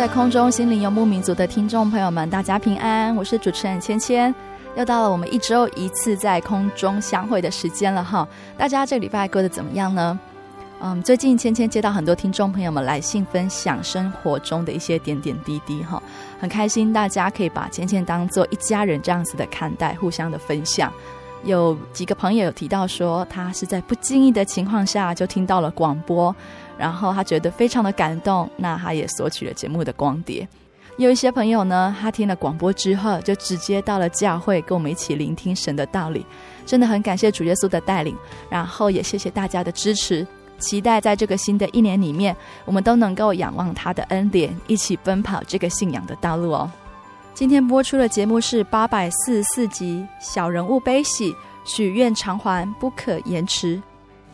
在空中，心灵游牧民族的听众朋友们，大家平安！我是主持人芊芊，又到了我们一周一次在空中相会的时间了哈。大家这个礼拜过得怎么样呢？嗯，最近芊芊接到很多听众朋友们来信，分享生活中的一些点点滴滴哈，很开心，大家可以把芊芊当做一家人这样子的看待，互相的分享。有几个朋友有提到说，他是在不经意的情况下就听到了广播。然后他觉得非常的感动，那他也索取了节目的光碟。有一些朋友呢，他听了广播之后，就直接到了教会，跟我们一起聆听神的道理。真的很感谢主耶稣的带领，然后也谢谢大家的支持。期待在这个新的一年里面，我们都能够仰望他的恩典，一起奔跑这个信仰的道路哦。今天播出的节目是八百四十四集《小人物悲喜，许愿偿还不可延迟》。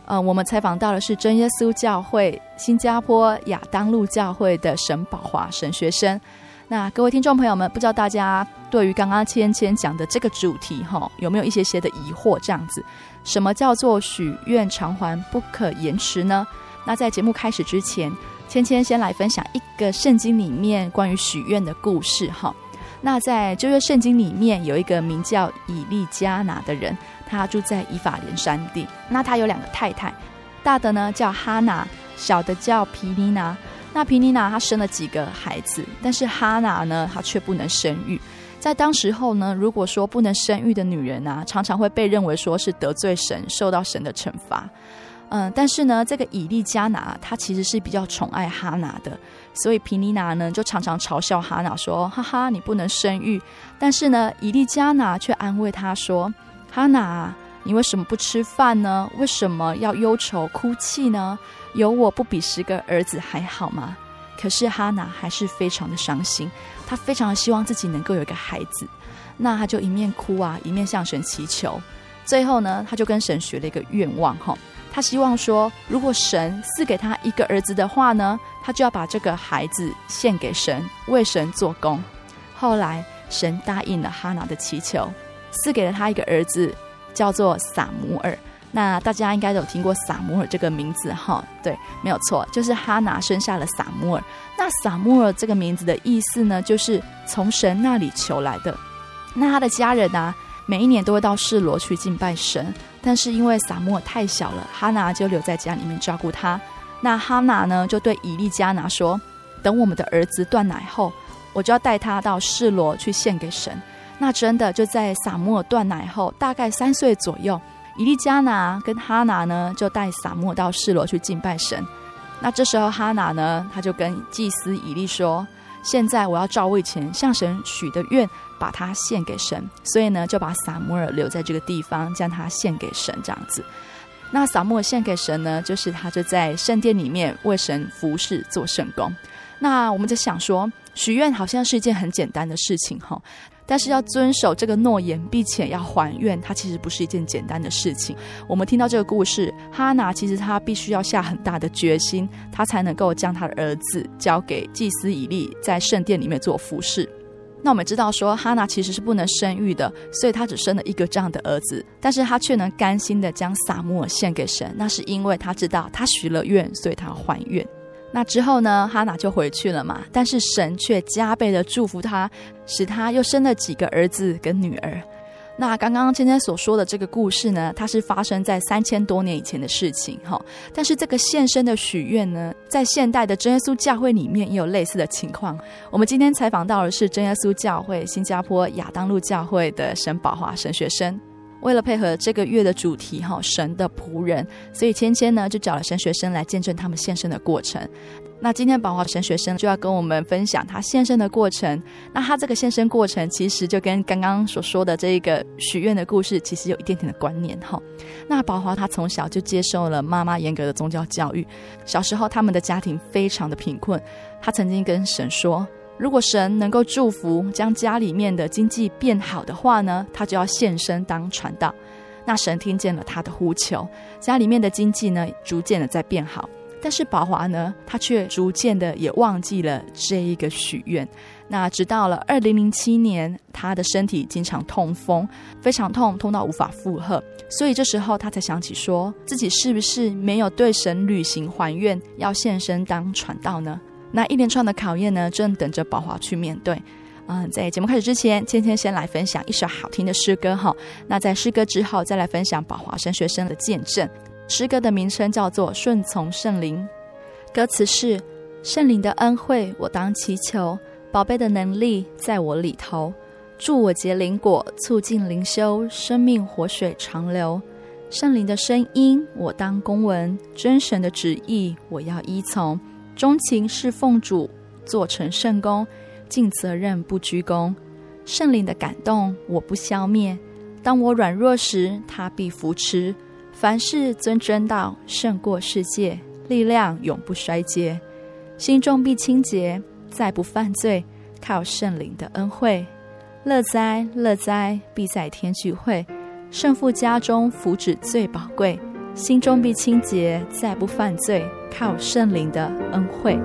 呃，我们采访到的是真耶稣教会新加坡亚当路教会的沈宝华神学生。那各位听众朋友们，不知道大家对于刚刚芊芊讲的这个主题哈，有没有一些些的疑惑？这样子，什么叫做许愿偿还不可延迟呢？那在节目开始之前，芊芊先来分享一个圣经里面关于许愿的故事哈。那在旧约圣经里面有一个名叫以利加拿的人。他住在以法莲山地，那他有两个太太，大的呢叫哈拿，小的叫皮尼娜。那皮尼娜她生了几个孩子，但是哈拿呢，她却不能生育。在当时候呢，如果说不能生育的女人啊，常常会被认为说是得罪神，受到神的惩罚。嗯，但是呢，这个以利加拿她其实是比较宠爱哈拿的，所以皮尼娜呢就常常嘲笑哈拿说：“哈哈，你不能生育。”但是呢，以利加拿却安慰她说。哈拿，你为什么不吃饭呢？为什么要忧愁哭泣呢？有我不比十个儿子还好吗？可是哈拿还是非常的伤心，她非常希望自己能够有一个孩子，那她就一面哭啊，一面向神祈求。最后呢，她就跟神许了一个愿望，哈，她希望说，如果神赐给她一个儿子的话呢，她就要把这个孩子献给神，为神做工。后来神答应了哈拿的祈求。赐给了他一个儿子，叫做撒母耳。那大家应该都有听过撒母耳这个名字哈？对，没有错，就是哈拿生下了撒母耳。那撒母耳这个名字的意思呢，就是从神那里求来的。那他的家人呢、每一年都会到示罗去敬拜神，但是因为撒母耳太小了，哈拿就留在家里面照顾他。那哈拿呢，就对以利加拿说：“等我们的儿子断奶后，我就要带他到示罗去献给神。”那真的就在撒母耳断奶后，大概三岁左右，以利加拿跟哈拿呢，就带撒母到示罗去敬拜神。那这时候哈拿呢，他就跟祭司以利说：“现在我要照我以前向神许的愿，把它献给神。”所以呢，就把撒母耳留在这个地方，将他献给神这样子。那撒母耳献给神呢，就是他就在圣殿里面为神服侍做圣工。那我们就想说，许愿好像是一件很简单的事情哈。但是要遵守这个诺言，并且要还愿，它其实不是一件简单的事情。我们听到这个故事，哈拿其实他必须要下很大的决心，他才能够将他的儿子交给祭司以利，在圣殿里面做服侍。那我们知道说，哈娜其实是不能生育的，所以她只生了一个这样的儿子，但是她却能甘心的将撒母耳献给神，那是因为她知道她许了愿，所以她还愿。那之后呢，哈娜就回去了嘛，但是神却加倍的祝福她，使她又生了几个儿子跟女儿。那刚刚芊芊所说的这个故事呢，它是发生在三千多年以前的事情哈。但是这个献身的许愿呢，在现代的真耶稣教会里面也有类似的情况。我们今天采访到的是真耶稣教会新加坡亚当路教会的沈宝华神学生。为了配合这个月的主题哈，神的仆人，所以芊芊呢就找了神学生来见证他们献身的过程。那今天宝华神学生就要跟我们分享他献身的过程。那他这个献身过程，其实就跟刚刚所说的这个许愿的故事，其实有一点点的关联哈。那宝华他从小就接受了妈妈严格的宗教教育，小时候他们的家庭非常的贫困。他曾经跟神说，如果神能够祝福将家里面的经济变好的话呢，他就要献身当传道。那神听见了他的呼求，家里面的经济呢逐渐的在变好。但是宝华呢，他却逐渐的也忘记了这一个许愿。那直到了二零零七年，他的身体经常痛风，非常痛，痛到无法负荷。所以这时候他才想起说，自己是不是没有对神履行还愿，要献身当传道呢？那一连串的考验呢，正等着宝华去面对。嗯，在节目开始之前，芊芊先来分享一首好听的诗歌哈。那在诗歌之后，再来分享宝华神学生的见证。诗歌的名称叫做《顺从圣灵》，歌词是：圣灵的恩惠，我当祈求；宝贝的能力在我里头，助我结灵果，促进灵修，生命活水长流。圣灵的声音，我当公文；真神的旨意，我要依从。钟情侍奉主，做成圣功，尽责任不居功。圣灵的感动，我不消灭；当我软弱时，他必扶持。凡事遵真道，胜过世界，力量永不衰竭。心中必清洁，再不犯罪，靠圣灵的恩惠。乐哉乐哉，必在天聚会。圣父家中福祉最宝贵，心中必清洁，再不犯罪，靠圣灵的恩惠。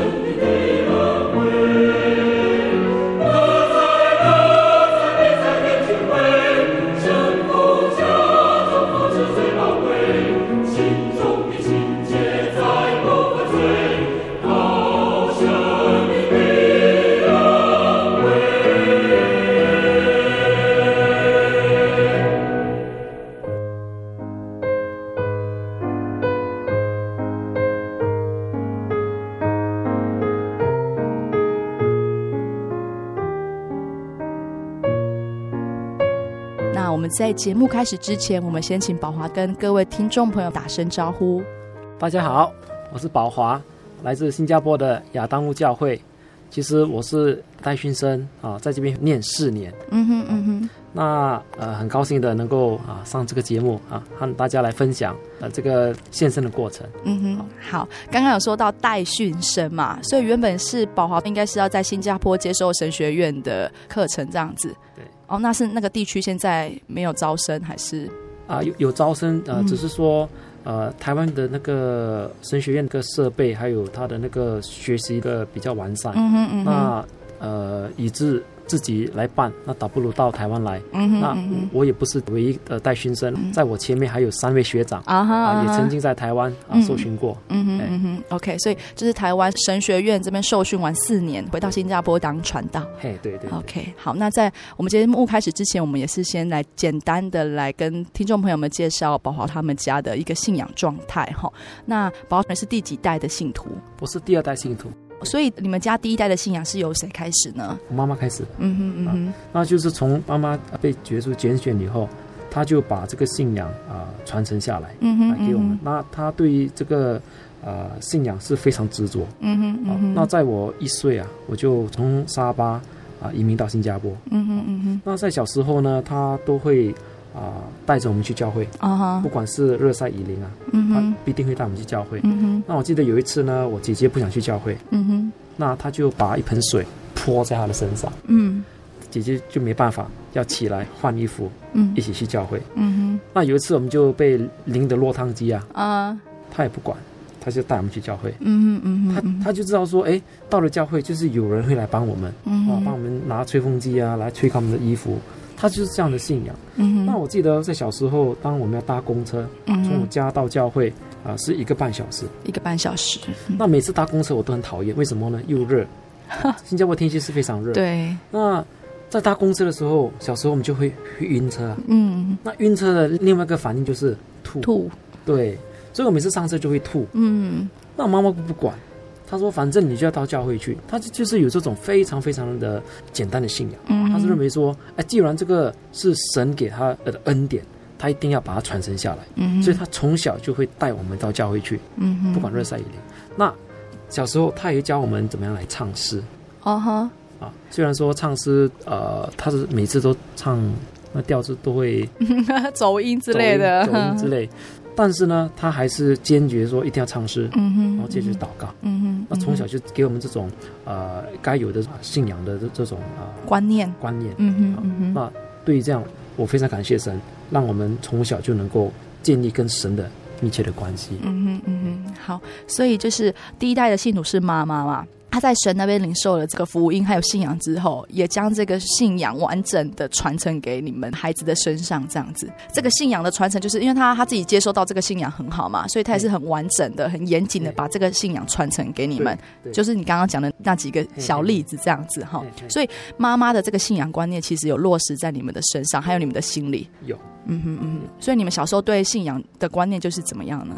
Lord. 在节目开始之前，我们先请宝华跟各位听众朋友打声招呼。大家好，我是宝华，来自新加坡的亚当路教会。其实我是代训生啊，在这边念四年。嗯哼嗯哼。那呃，很高兴的能够啊上这个节目啊，和大家来分享呃这个献身的过程。嗯哼，好。刚刚有说到代训生嘛，所以原本是宝华应该是要在新加坡接受神学院的课程这样子。对。哦，那是那个地区现在没有招生还是？啊，有有招生，呃，只是说，呃，台湾的那个神学院的设备还有他的那个学习的比较完善，嗯嗯嗯哼，那呃，以致。自己来办，那倒不如到台湾来。嗯哼，那我也不是唯一的带训生，在我前面还有三位学长啊，啊，也曾经在台湾啊受训过。嗯哼嗯哼，OK，所以就是台湾神学院这边受训完四年，回到新加坡当传道。嘿，对对。OK，好，那在我们节目开始之前，我们也是先来简单的来跟听众朋友们介绍宝华他们家的一个信仰状态哈。那宝华是第几代的信徒？我是第二代信徒。所以你们家第一代的信仰是由谁开始呢？我妈妈开始。嗯哼嗯哼、啊，那就是从妈妈被耶稣拣选以后，她就把这个信仰啊、呃、传承下来，嗯哼，来给我们。嗯、那她对于这个呃信仰是非常执着。嗯哼嗯哼、啊。那在我一岁啊，我就从沙巴啊、呃、移民到新加坡。嗯哼嗯哼。那在小时候呢，她都会啊带着我们去教会。啊哈。不管是热赛雨林啊，嗯哼，她必定会带我们去教会。嗯哼。那我记得有一次呢，我姐姐不想去教会。嗯哼。那他就把一盆水泼在她的身上，嗯，姐姐就没办法，要起来换衣服，嗯，一起去教会，嗯哼。那有一次我们就被淋得落汤鸡啊，啊，他也不管，他就带我们去教会，嗯嗯嗯，他他就知道说，哎，到了教会就是有人会来帮我们，嗯，啊，帮我们拿吹风机啊，来吹干我们的衣服，他就是这样的信仰，嗯，那我记得在小时候，当我们要搭公车，从我家到教会。啊，是一个半小时，一个半小时。嗯、那每次搭公车我都很讨厌，为什么呢？又热，新加坡天气是非常热。对。那在搭公车的时候，小时候我们就会会晕车。嗯。那晕车的另外一个反应就是吐。吐。对，所以我每次上车就会吐。嗯。那我妈妈不不管，她说反正你就要到教会去。他就是有这种非常非常的简单的信仰。嗯。他是认为说，哎，既然这个是神给他的恩典。他一定要把它传承下来，嗯，所以他从小就会带我们到教会去，嗯，不管热晒雨淋。那小时候他也教我们怎么样来唱诗，哦哈，啊，虽然说唱诗，呃，他是每次都唱那调子都会 走音之类的，走音之类，但是呢，他还是坚决说一定要唱诗，嗯哼，然后接着祷告，嗯哼，那从小就给我们这种呃该有的信仰的这这种啊观念观念，嗯哼，嗯哼，那对于这样。我非常感谢神，让我们从小就能够建立跟神的密切的关系。嗯哼，嗯哼，好，所以就是第一代的信徒是妈妈嘛。他在神那边领受了这个福音还有信仰之后，也将这个信仰完整的传承给你们孩子的身上，这样子。这个信仰的传承，就是因为他他自己接收到这个信仰很好嘛，所以他也是很完整的、很严谨的把这个信仰传承给你们。就是你刚刚讲的那几个小例子这样子哈。所以妈妈的这个信仰观念其实有落实在你们的身上，还有你们的心里。有，嗯哼嗯哼。所以你们小时候对信仰的观念就是怎么样呢？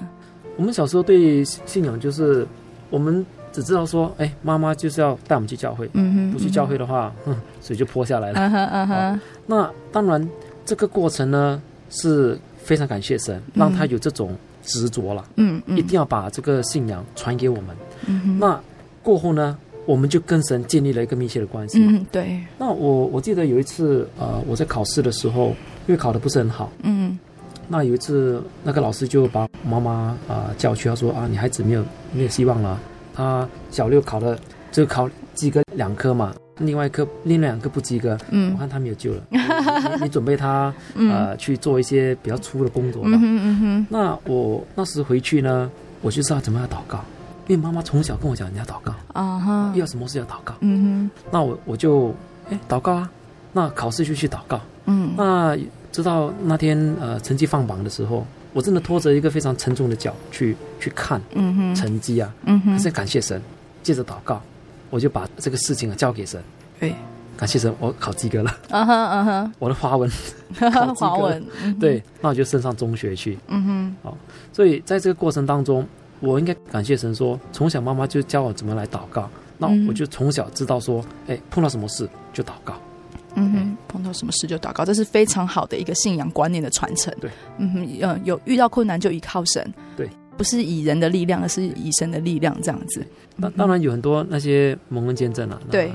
我们小时候对信仰就是我们。只知道说，哎，妈妈就是要带我们去教会，嗯哼，不去教会的话，哼，水就泼下来了。嗯哼嗯哼。那当然，这个过程呢是非常感谢神，让他有这种执着了，嗯嗯，一定要把这个信仰传给我们。嗯哼。那过后呢，我们就跟神建立了一个密切的关系。嗯，对。那我我记得有一次，呃，我在考试的时候，因为考得不是很好，嗯，那有一次那个老师就把妈妈啊、呃、叫去，他说啊，你孩子没有没有希望了。他小六考了，就考及格两科嘛，另外一科另外两科不及格，嗯，我看他没有救了。你，你，准备他、嗯、呃去做一些比较粗的工作吧。嗯哼嗯哼。那我那时回去呢，我就知道怎么样祷告，因为妈妈从小跟我讲你要祷告啊哈，遇到什么事要祷告。嗯哼。那我我就哎祷告啊，那考试就去祷告。嗯。那直到那天呃成绩放榜的时候。我真的拖着一个非常沉重的脚去去看成绩啊，嗯哼，可是感谢神，借着祷告，我就把这个事情啊交给神。对，感谢神，我考及格了。嗯哼嗯哼，我的华文 华文，对，那我就升上中学去。嗯哼，好，所以在这个过程当中，我应该感谢神说，从小妈妈就教我怎么来祷告，那我就从小知道说，哎，碰到什么事就祷告。嗯哼，碰到什么事就祷告，这是非常好的一个信仰观念的传承。对，嗯哼，嗯，有遇到困难就依靠神。对，不是以人的力量，而是以神的力量这样子。那当然有很多那些蒙恩见证了。对，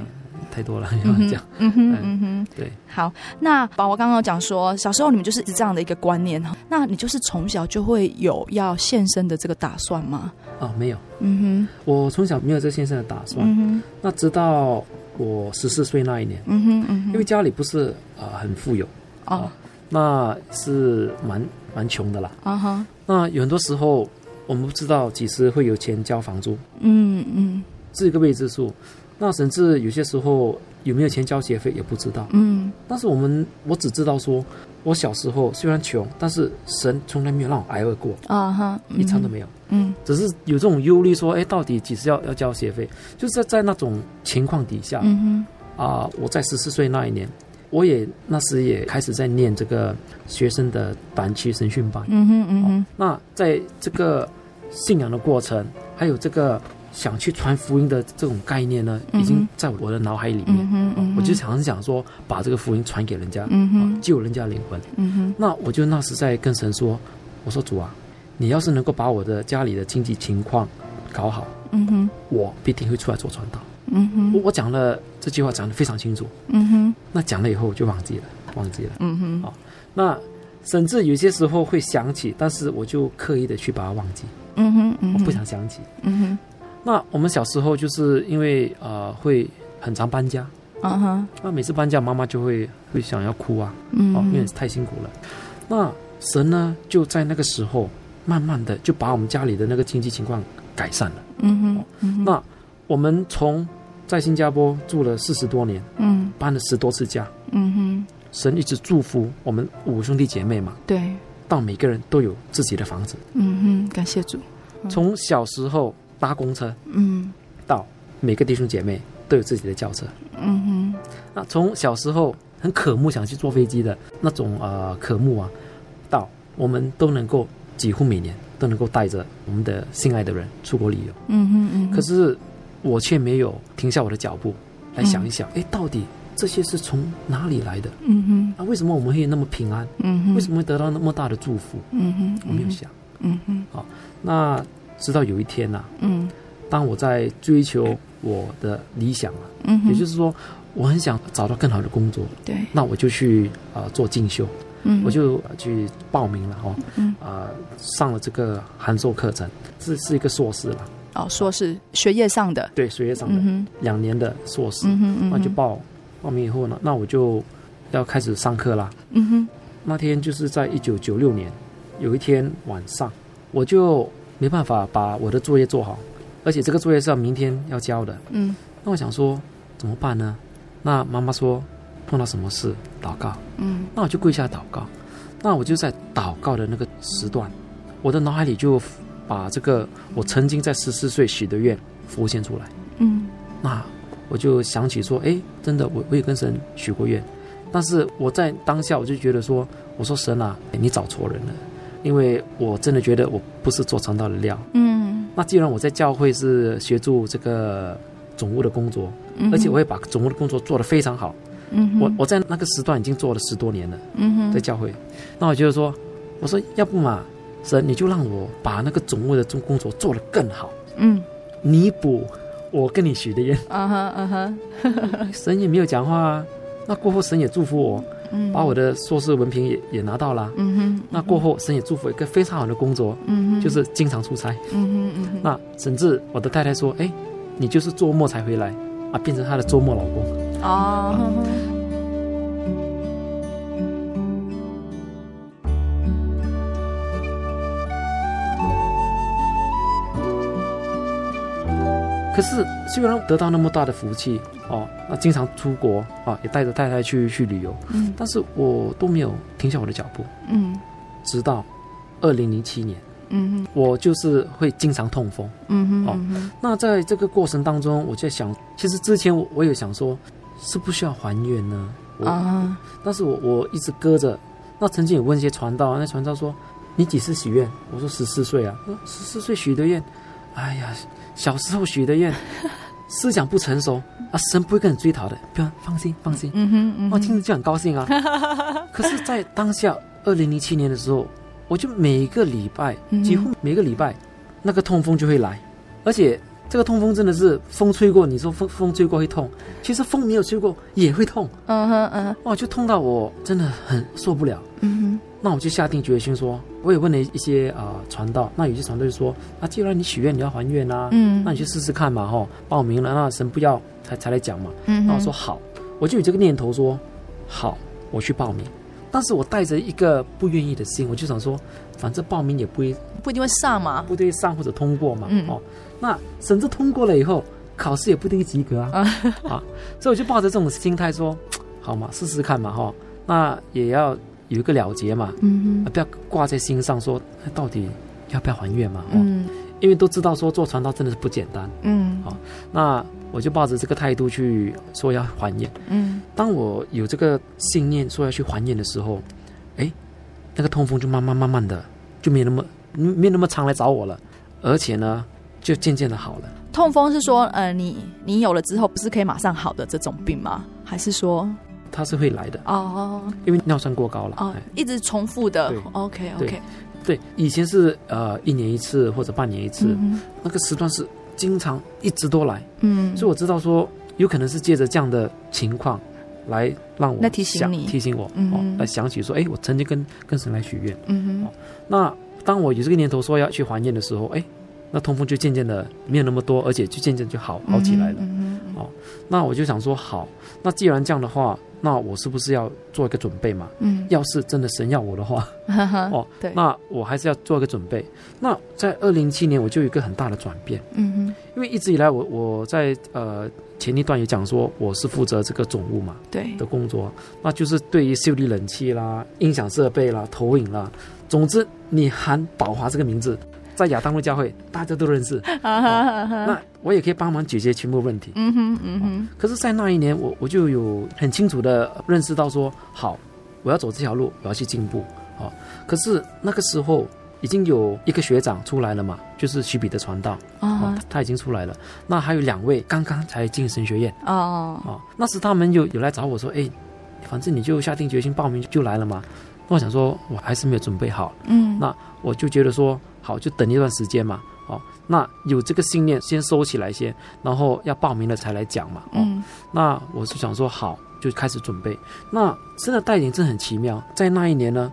太多了，要讲。嗯哼，嗯哼，对。好，那宝宝刚刚讲说，小时候你们就是这样的一个观念哈，那你就是从小就会有要献身的这个打算吗？哦，没有。嗯哼，我从小没有这献身的打算。嗯哼，那直到。我十四岁那一年，嗯哼嗯哼，因为家里不是啊、呃、很富有。哦，那是蛮蛮穷的啦。啊哈，那有很多时候我们不知道几时会有钱交房租，嗯嗯。是一个未知数。那甚至有些时候有没有钱交学费也不知道。嗯。但是我们我只知道说，我小时候虽然穷，但是神从来没有让我挨饿过，啊哈，一餐都没有。嗯只是有这种忧虑，说，哎，到底几时要要交学费？就是在在那种情况底下，嗯啊、我在十四岁那一年，我也那时也开始在念这个学生的短期神训班。嗯哼嗯哼那在这个信仰的过程，还有这个想去传福音的这种概念呢，已经在我的脑海里面。嗯我就常常想说，把这个福音传给人家，嗯救人家灵魂。嗯哼。那我就那时在跟神说，我说主啊，你要是能够把我的家里的经济情况搞好，嗯哼。我必定会出来做传道。嗯哼。我我讲了这句话讲得非常清楚，嗯哼。那讲了以后我就忘记了，忘记了。嗯那甚至有些时候会想起，但是我就刻意的去把它忘记，嗯哼，我不想想起。嗯哼那我们小时候就是因为呃会很常搬家，啊哈。那每次搬家妈妈就会会想要哭啊，嗯。哦，因为太辛苦了。那神呢就在那个时候慢慢的就把我们家里的那个经济情况改善了。嗯哼嗯哼。那我们从在新加坡住了四十多年，嗯。搬了十多次家，嗯哼。神一直祝福我们五兄弟姐妹嘛，对。到每个人都有自己的房子。嗯哼感谢主。从小时候搭公车嗯到每个弟兄姐妹都有自己的轿车。嗯哼那从小时候很渴慕想去坐飞机的那种呃渴慕啊，到我们都能够几乎每年都能够带着我们的心爱的人出国旅游。嗯哼嗯哼可是我却没有停下我的脚步来想一想，哎、到底这些是从哪里来的？嗯哼啊，为什么我们会那么平安？嗯哼为什么会得到那么大的祝福？嗯哼我没有想。嗯哼好那直到有一天呐、啊，嗯。当我在追求我的理想啊，嗯也就是说，我很想找到更好的工作，对。那我就去啊、呃做进修，嗯我就去报名了哦，嗯。啊、上了这个函授课程，这是一个硕士了，哦硕士学业上的。对，学业上的嗯两年的硕士，嗯哼。那就报报名以后呢，那我就要开始上课啦。嗯哼。那天就是在一九九六年，有一天晚上，我就没办法把我的作业做好，而且这个作业是要明天要交的。嗯那我想说怎么办呢？那妈妈说碰到什么事祷告，嗯那我就跪下祷告。那我就在祷告的那个时段，我的脑海里就把这个我曾经在十四岁许的愿浮现出来。嗯那我就想起说，哎，真的，我我也跟神许过愿，但是我在当下我就觉得说，我说神啊，你找错人了，因为我真的觉得我不是做传道的料。嗯。那既然我在教会是协助这个总务的工作，嗯，而且我也把总务的工作做得非常好，嗯我我在那个时段已经做了十多年了，嗯哼。在教会，那我觉得说，我说要不嘛，神你就让我把那个总务的工工作做得更好，嗯。弥补我跟你许的愿。啊哈啊哈。神也没有讲话啊。那过后，神也祝福我，嗯把我的硕士文凭也也拿到了。嗯哼那过后，神也祝福一个非常好的工作，嗯哼就是经常出差。嗯哼嗯哼那甚至我的太太说：“哎，你就是周末才回来啊，变成她的周末老公。哦可是虽然得到那么大的福气哦，那经常出国啊，也带着太太去去旅游，嗯但是我都没有停下我的脚步，嗯直到二零零七年，嗯哼我就是会经常痛风。嗯哼哦嗯哼那在这个过程当中，我就在想，其实之前我我有想说，是不需要还愿呢？我啊但是我我一直搁着。那曾经有问一些传道，那传道说：“你几时许愿？”我说：“十四岁啊。”十四岁许的愿，哎呀，小时候许的愿，思想不成熟啊，神不会跟你追讨的，不要放心放心。嗯哼嗯我听着就很高兴啊。可是，在当下二零零七年的时候，我就每个礼拜，嗯几乎每个礼拜，那个痛风就会来，而且这个痛风真的是风吹过，你说风风吹过会痛，其实风没有吹过也会痛，嗯哼嗯哼。哇，就痛到我真的很受不了。嗯哼那那我就下定决心说，我也问了一些啊传道，那有些传道就说，那既然你许愿你要还愿啊，嗯，那你去试试看嘛，哈，报名了，那神不要才才来讲嘛，嗯，那我说好，我就有这个念头说，好，我去报名，但是我带着一个不愿意的心，我就想说，反正报名也不会不一定会上嘛，不一定上或者通过嘛，嗯，哦，那甚至通过了以后，考试也不一定及格啊，啊，所以我就抱着这种心态说，好嘛，试试看嘛，哈，那也要。有一个了结嘛，嗯哼，不要挂在心上说，说到底要不要还愿嘛，嗯，因为都知道说做传道真的是不简单，嗯，好，那我就抱着这个态度去说要还愿，嗯，当我有这个信念说要去还愿的时候，哎，那个痛风就慢慢慢慢的就没那么没那么常来找我了，而且呢，就渐渐的好了。痛风是说，呃，你你有了之后不是可以马上好的这种病吗？还是说？它是会来的。哦，因为尿酸过高了哦，一直重复的。OK OK，对，以前是呃一年一次或者半年一次，那个时段是经常一直都来，嗯，所以我知道说有可能是借着这样的情况来让我来提醒你。提醒我哦，来想起说哎，我曾经跟跟神来许愿，嗯哼，那当我有这个念头说要去还愿的时候，哎，那痛风就渐渐的没有那么多，而且就渐渐就好好起来了，哦，那我就想说好，那既然这样的话。那我是不是要做一个准备嘛？嗯，要是真的神要我的话，哦，对，那我还是要做一个准备。那在二零一七年，我就有一个很大的转变。嗯哼，因为一直以来我我在呃前一段也讲说，我是负责这个总务嘛，对的工作，那就是对于修理冷气啦、音响设备啦、投影啦，总之你喊宝华这个名字。在亚当路教会，大家都认识，那我也可以帮忙解决全部问题。嗯哼，嗯哼。可是，在那一年，我我就有很清楚的认识到说，好，我要走这条路，我要去进步。好，可是那个时候已经有一个学长出来了嘛，就是许彼得传道。啊，他已经出来了。那还有两位刚刚才进神学院。哦哦，那时他们有有来找我说，哎，反正你就下定决心报名就来了嘛。那我想说，我还是没有准备好。嗯，那我就觉得说。好，就等一段时间嘛。哦，那有这个信念，先收起来先，然后要报名了才来讲嘛。哦，嗯、那我是想说，好，就开始准备。那真的带领真的很奇妙，在那一年呢，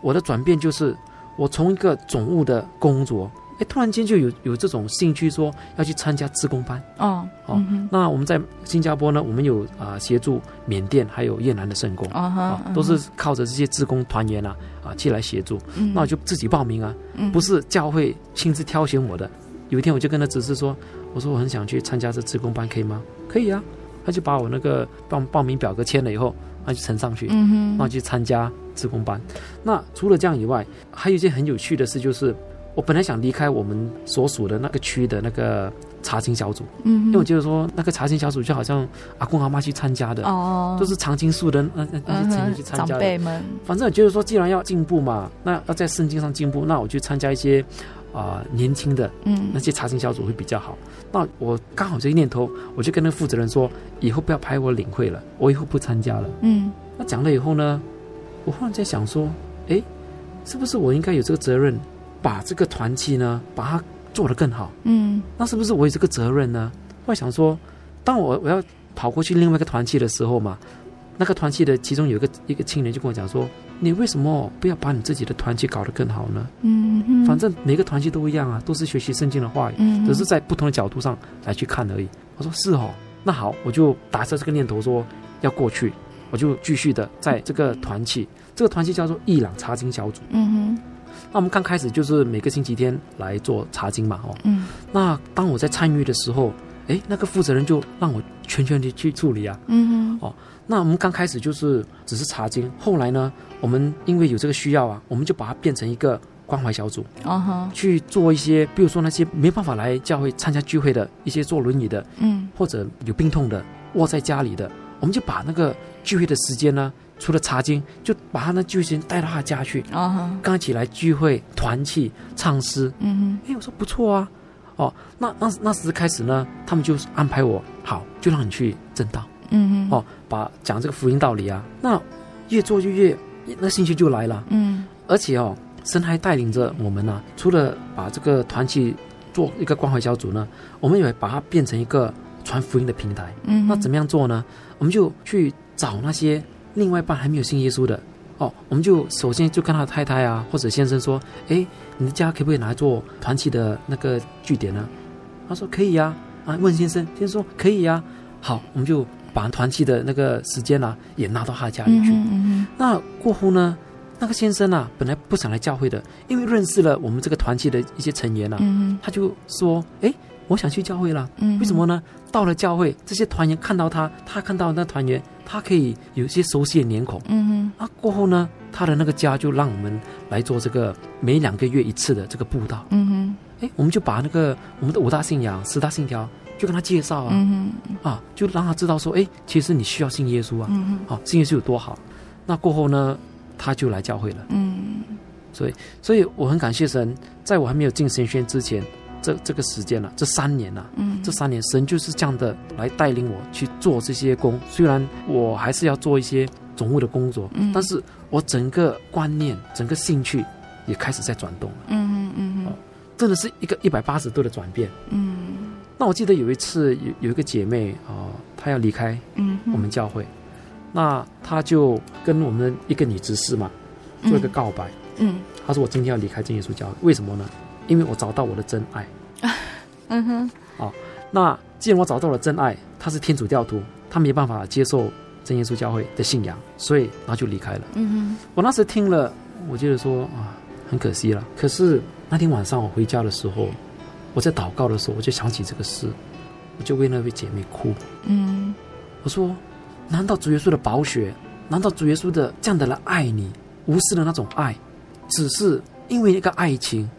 我的转变就是，我从一个总务的工作。哎，突然间就有有这种兴趣，说要去参加自工班。哦，哦，嗯、那我们在新加坡呢，我们有啊、呃、协助缅甸还有越南的圣工，啊、哦，都是靠着这些自工团员啊啊去来协助。嗯、那我就自己报名啊，嗯、不是教会亲自挑选我的。有一天我就跟他指示说，我说我很想去参加这自工班，可以吗？可以啊。他就把我那个报报名表格签了以后，那就呈上去，嗯哼，那就去参加自工班。那除了这样以外，还有一件很有趣的事就是。我本来想离开我们所属的那个区的那个查经小组，嗯，因为我觉得说那个查经小组就好像阿公阿妈去参加的，哦，都是常青树的那那那些成员去参加的，长辈们。反正我觉得说，既然要进步嘛，那要在圣经上进步，那我去参加一些啊、呃、年轻的，嗯，那些查经小组会比较好。嗯、那我刚好这个念头，我就跟那个负责人说，以后不要派我领会了，我以后不参加了。嗯，那讲了以后呢，我忽然在想说，哎，是不是我应该有这个责任？把这个团契呢，把它做得更好。嗯，那是不是我有这个责任呢？我想说，当我我要跑过去另外一个团契的时候嘛，那个团契的其中有一个一个青年就跟我讲说：“你为什么不要把你自己的团契搞得更好呢？”嗯嗯，反正每个团契都一样啊，都是学习圣经的话语，嗯，只是在不同的角度上来去看而已。我说是哦，那好，我就打着这个念头说要过去，我就继续的在这个团契，这个团契叫做伊朗查经小组。嗯哼。那我们刚开始就是每个星期天来做查经嘛，哦，嗯，那当我在参与的时候，哎，那个负责人就让我全权的去处理啊，嗯哼，哦，那我们刚开始就是只是查经，后来呢，我们因为有这个需要啊，我们就把它变成一个关怀小组，啊哈，去做一些，比如说那些没办法来教会参加聚会的一些坐轮椅的，嗯，或者有病痛的卧在家里的，我们就把那个聚会的时间呢。除了查经，就把他那聚会带到他家去，啊，刚起来聚会团契唱诗，嗯哼，哎，我说不错啊，哦，那那那时开始呢，他们就安排我，好，就让你去正道，嗯哼，哦，把讲这个福音道理啊，那越做就越，那兴趣就来了，嗯，而且哦，神还带领着我们呢，除了把这个团契做一个关怀小组呢，我们也把它变成一个传福音的平台，嗯，那怎么样做呢？我们就去找那些。另外一半还没有信耶稣的哦，我们就首先就跟他的太太啊或者先生说，哎，你的家可不可以拿来做团契的那个据点呢？他说可以呀，啊，问先生，先生说可以呀。好，我们就把团契的那个时间啊也拿到他的家里去。嗯嗯。那过后呢，那个先生啊本来不想来教会的，因为认识了我们这个团契的一些成员啊，嗯，他就说，哎。我想去教会了，嗯，为什么呢？到了教会，这些团员看到他，他看到那团员，他可以有一些熟悉的脸孔，嗯哼。啊，过后呢，他的那个家就让我们来做这个每两个月一次的这个布道，嗯哼，哎，我们就把那个我们的五大信仰、十大信条就跟他介绍啊，嗯啊，就让他知道说，哎，其实你需要信耶稣啊，嗯啊，信耶稣有多好。那过后呢，他就来教会了，嗯，所以，所以我很感谢神，在我还没有进神学院之前。这这个时间了、啊，这三年了、啊，嗯，这三年神就是这样的来带领我去做这些工。虽然我还是要做一些总务的工作，嗯，但是我整个观念、整个兴趣也开始在转动了，嗯嗯嗯，哦，真的是一个一百八十度的转变，嗯。那我记得有一次有有一个姐妹啊、哦，她要离开嗯我们教会，嗯、那她就跟我们一个女执事嘛做一个告白，嗯，嗯。她说我今天要离开真耶稣教会，为什么呢？因为我找到我的真爱。嗯哼，好，那既然我找到了真爱，他是天主教徒，他没办法接受真耶稣教会的信仰，所以然后就离开了。嗯哼，我那时听了，我觉得说啊，很可惜了。可是那天晚上我回家的时候，我在祷告的时候，我就想起这个事，我就为那位姐妹哭。嗯，我说，难道主耶稣的宝血，难道主耶稣的这样的来爱你，无私的那种爱，只是因为一个爱情？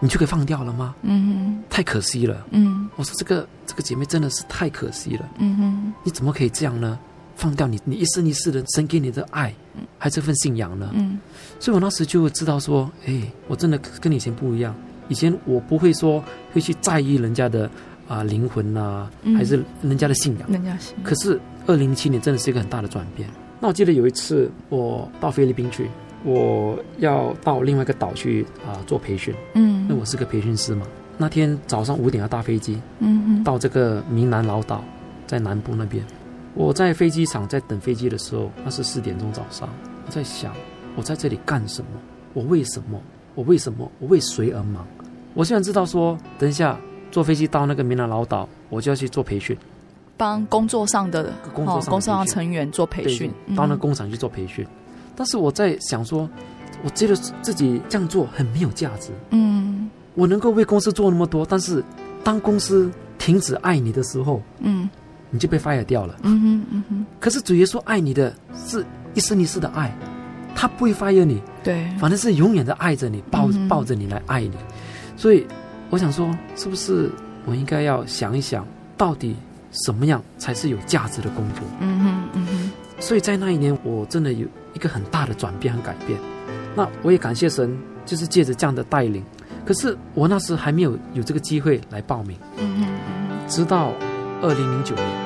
你就可以放掉了吗？嗯哼，太可惜了。嗯，我说这个这个姐妹真的是太可惜了。嗯哼，你怎么可以这样呢？放掉你你一生一世的神给你的爱，还这份信仰呢？嗯，所以我那时就知道说，哎，我真的跟你以前不一样。以前我不会说会去在意人家的啊、呃、灵魂啊，还是人家的信仰。人家信。可是二零零七年真的是一个很大的转变。那我记得有一次我到菲律宾去。我要到另外一个岛去啊、呃、做培训，嗯，那我是个培训师嘛。那天早上五点要搭飞机，嗯嗯，到这个明南老岛，在南部那边。我在飞机场在等飞机的时候，那是四点钟早上。我在想，我在这里干什么？我为什么？我为什么？我为谁而忙？我虽然知道说，等一下坐飞机到那个明南老岛，我就要去做培训，帮工作上的工作上的、哦、工作上的成员做培训，到那工厂去做培训。嗯但是我在想说，我觉得自己这样做很没有价值。嗯，我能够为公司做那么多，但是当公司停止爱你的时候，嗯，你就被 fire 掉了。嗯哼，嗯哼。可是主耶稣爱你的是一生一世的爱，他不会 fire 你，对，反正是永远的爱着你，抱抱着你来爱你。所以我想说，是不是我应该要想一想，到底什么样才是有价值的工作？嗯哼，嗯哼。所以在那一年，我真的有一个很大的转变和改变。那我也感谢神，就是借着这样的带领。可是我那时还没有有这个机会来报名。直到二零零九年。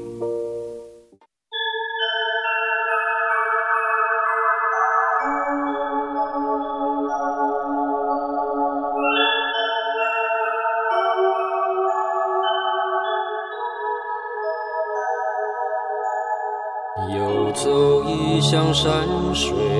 山水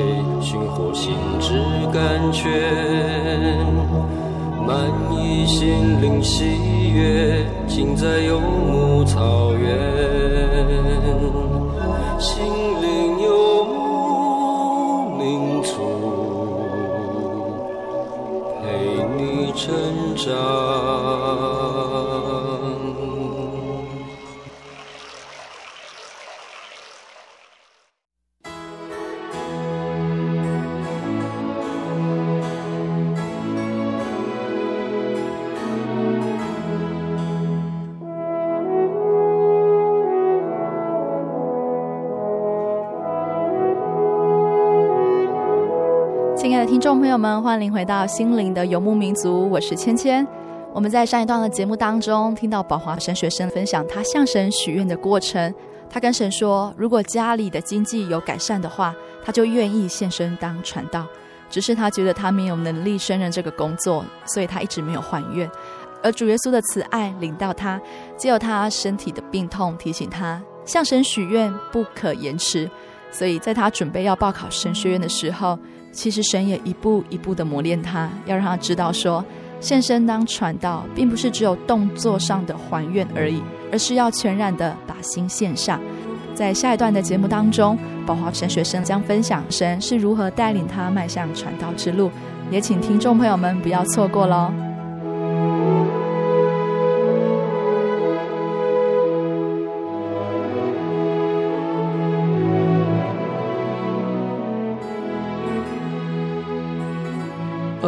欢迎回到心灵的游牧民族，我是芊芊。我们在上一段的节目当中，听到宝华神学生分享他向神许愿的过程。他跟神说，如果家里的经济有改善的话，他就愿意献身当传道。只是他觉得他没有能力胜任这个工作，所以他一直没有还愿。而主耶稣的慈爱领到他，借由他身体的病痛提醒他向神许愿不可延迟。所以在他准备要报考神学院的时候，其实神也一步一步的磨练他，要让他知道说，献身当传道，并不是只有动作上的还愿而已，而是要全然的把心献上。在下一段的节目当中，宝华神学生将分享神是如何带领他迈向传道之路，也请听众朋友们不要错过喽。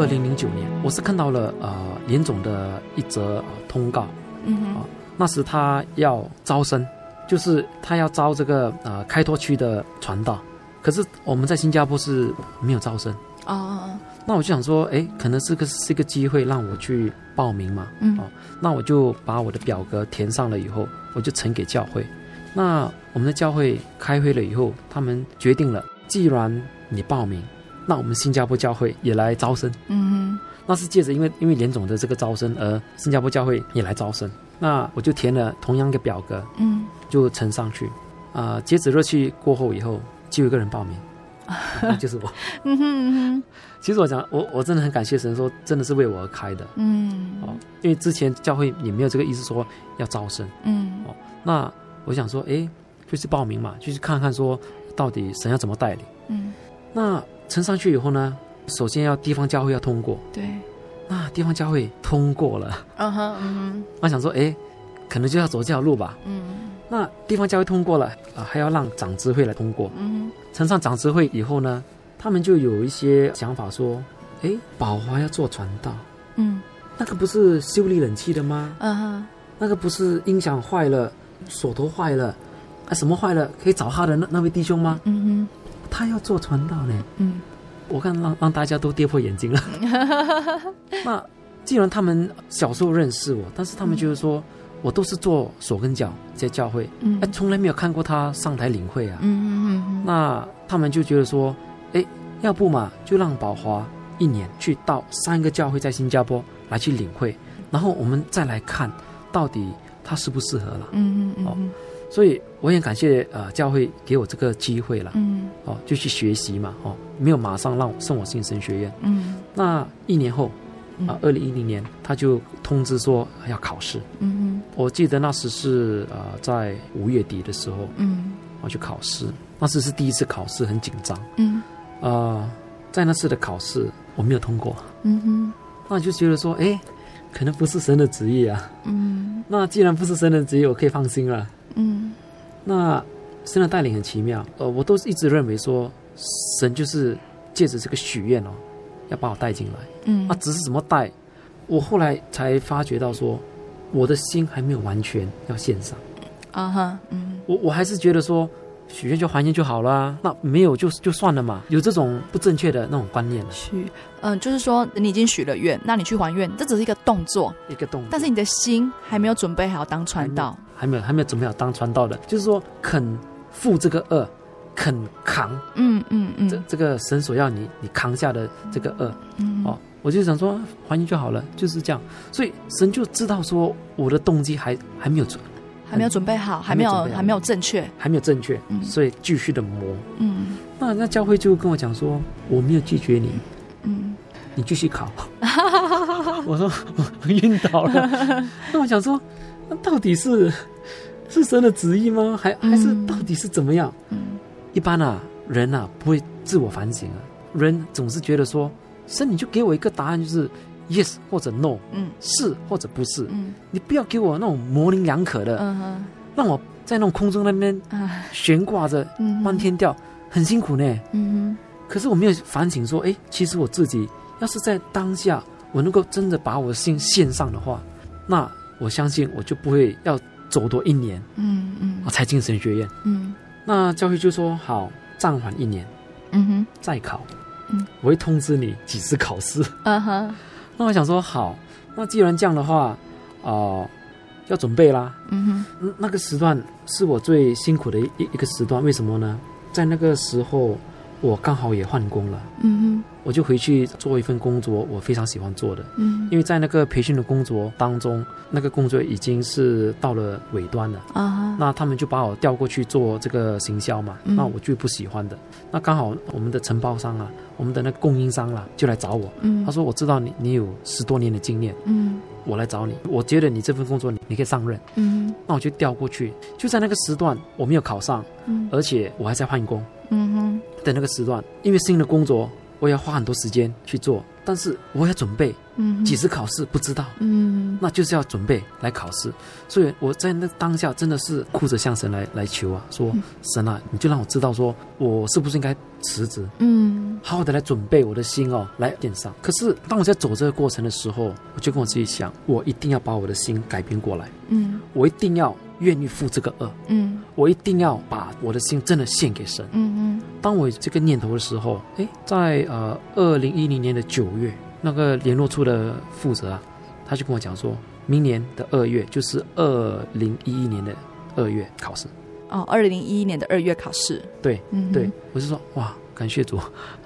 二零零九年，我是看到了呃林总的一则、呃、通告，嗯哼，啊、呃，那时他要招生。就是他要招这个呃开拓区的传道，可是我们在新加坡是没有招生哦。那我就想说，哎，可能是个是一个机会让我去报名嘛。嗯。哦，那我就把我的表格填上了以后，我就呈给教会。那我们的教会开会了以后，他们决定了，既然你报名，那我们新加坡教会也来招生。嗯哼。那是借着因为因为连总的这个招生，而新加坡教会也来招生。那我就填了同样一个表格。嗯。就呈上去，啊、呃，截止日期过后以后，就有一个人报名，就是我。嗯哼嗯哼。其实我讲，我我真的很感谢神，说真的是为我而开的。嗯。哦，因为之前教会也没有这个意思，说要招生。嗯。哦，那我想说，哎，就去报名嘛，就去看看说到底神要怎么带领。嗯。那呈上去以后呢，首先要地方教会要通过。对。那地方教会通过了。嗯哼嗯哼。我想说，哎，可能就要走这条路吧。嗯。那地方教会通过了啊，还要让长执会来通过。嗯，呈上长执会以后呢，他们就有一些想法说：“哎，宝华要做传道，嗯，那个不是修理冷气的吗？嗯哼，那个不是音响坏了、锁头坏了，啊，什么坏了可以找他的那那位弟兄吗？嗯哼，他要做传道呢。嗯，我看让让大家都跌破眼镜了。那既然他们小时候认识我，但是他们就是说。嗯我都是做手跟脚在教会，嗯，哎，从来没有看过他上台领会啊，嗯嗯嗯，那他们就觉得说，哎，要不嘛，就让宝华一年去到三个教会在新加坡来去领会，然后我们再来看到底他适不适合了，嗯嗯哦，所以我也感谢呃教会给我这个机会了，嗯，哦，就去学习嘛，哦，没有马上让我送我进神学院，嗯，那一年后。啊，二零一零年他就通知说要考试。嗯哼，我记得那时是呃在五月底的时候，嗯，我去考试，那时是第一次考试，很紧张。嗯，呃，在那次的考试我没有通过。嗯哼，那就觉得说，哎，可能不是神的旨意啊。嗯，那既然不是神的旨意，我可以放心了。嗯，那神的带领很奇妙。呃，我都是一直认为说，神就是借着这个许愿哦。要把我带进来，嗯，啊，只是怎么带，我后来才发觉到说，我的心还没有完全要献上，啊哈，嗯，我我还是觉得说，许愿就还愿就好了，那没有就就算了嘛，有这种不正确的那种观念了。许，嗯，就是说你已经许了愿，那你去还愿，这只是一个动作，一个动作，但是你的心还没有准备好当传道，还没有还没有准备好当传道的，就是说肯负这个恶。肯扛，嗯嗯嗯，这这个神所要你你扛下的这个恶，嗯，哦，我就想说还你就好了，就是这样。所以神就知道说我的动机还还没有准，还没有准备好，还没有还没有正确，还没有正确，所以继续的磨，嗯。那那教会就跟我讲说，我没有拒绝你，嗯，你继续考。我说 我晕倒了。那我想说，那到底是是神的旨意吗？还还是到底是怎么样？嗯。一般啊，人啊不会自我反省啊，人总是觉得说，神你就给我一个答案，就是 yes 或者 no，嗯，是或者不是，嗯，你不要给我那种模棱两可的，嗯哼，让我在那种空中那边悬挂着，漫天掉，很辛苦呢，嗯哼，可是我没有反省说，哎，其实我自己要是在当下，我能够真的把我的心献上的话，那我相信我就不会要走多一年，嗯嗯，我才进神学院，嗯。那教会就说好，暂缓一年，嗯哼，再考。嗯，我会通知你几次考试。嗯哼，那我想说好，那既然这样的话，啊、呃，要准备啦。嗯哼，那个时段是我最辛苦的一一个时段，为什么呢？在那个时候，我刚好也换工了。嗯哼。我就回去做一份工作，我非常喜欢做的。嗯，因为在那个培训的工作当中，那个工作已经是到了尾端了。啊，那他们就把我调过去做这个行销嘛。嗯，那我最不喜欢的。那刚好我们的承包商啊，我们的那个供应商啦，就来找我。嗯，他说我知道你你有十多年的经验。嗯，我来找你，我觉得你这份工作你你可以上任。嗯，那我就调过去。就在那个时段，我没有考上。嗯，而且我还在换工。嗯哼，在那个时段，因为新的工作。我要花很多时间去做，但是我要准备，嗯，几时考试不知道，嗯，那就是要准备来考试，所以我在那当下真的是哭着向神来来求啊，说神啊，你就让我知道说我是不是应该辞职，嗯，好好的来准备我的心哦，来点上。可是当我在走这个过程的时候，我就跟我自己想，我一定要把我的心改变过来，嗯，我一定要愿意负这个恶，嗯，我一定要把我的心真的献给神，嗯嗯。当我有这个念头的时候，诶，在呃二零一零年的九月，那个联络处的负责啊，他就跟我讲说，明年的二月就是二零一一年的二月考试。哦，二零一一年的二月考试。对，嗯，对，我就说哇，感谢主，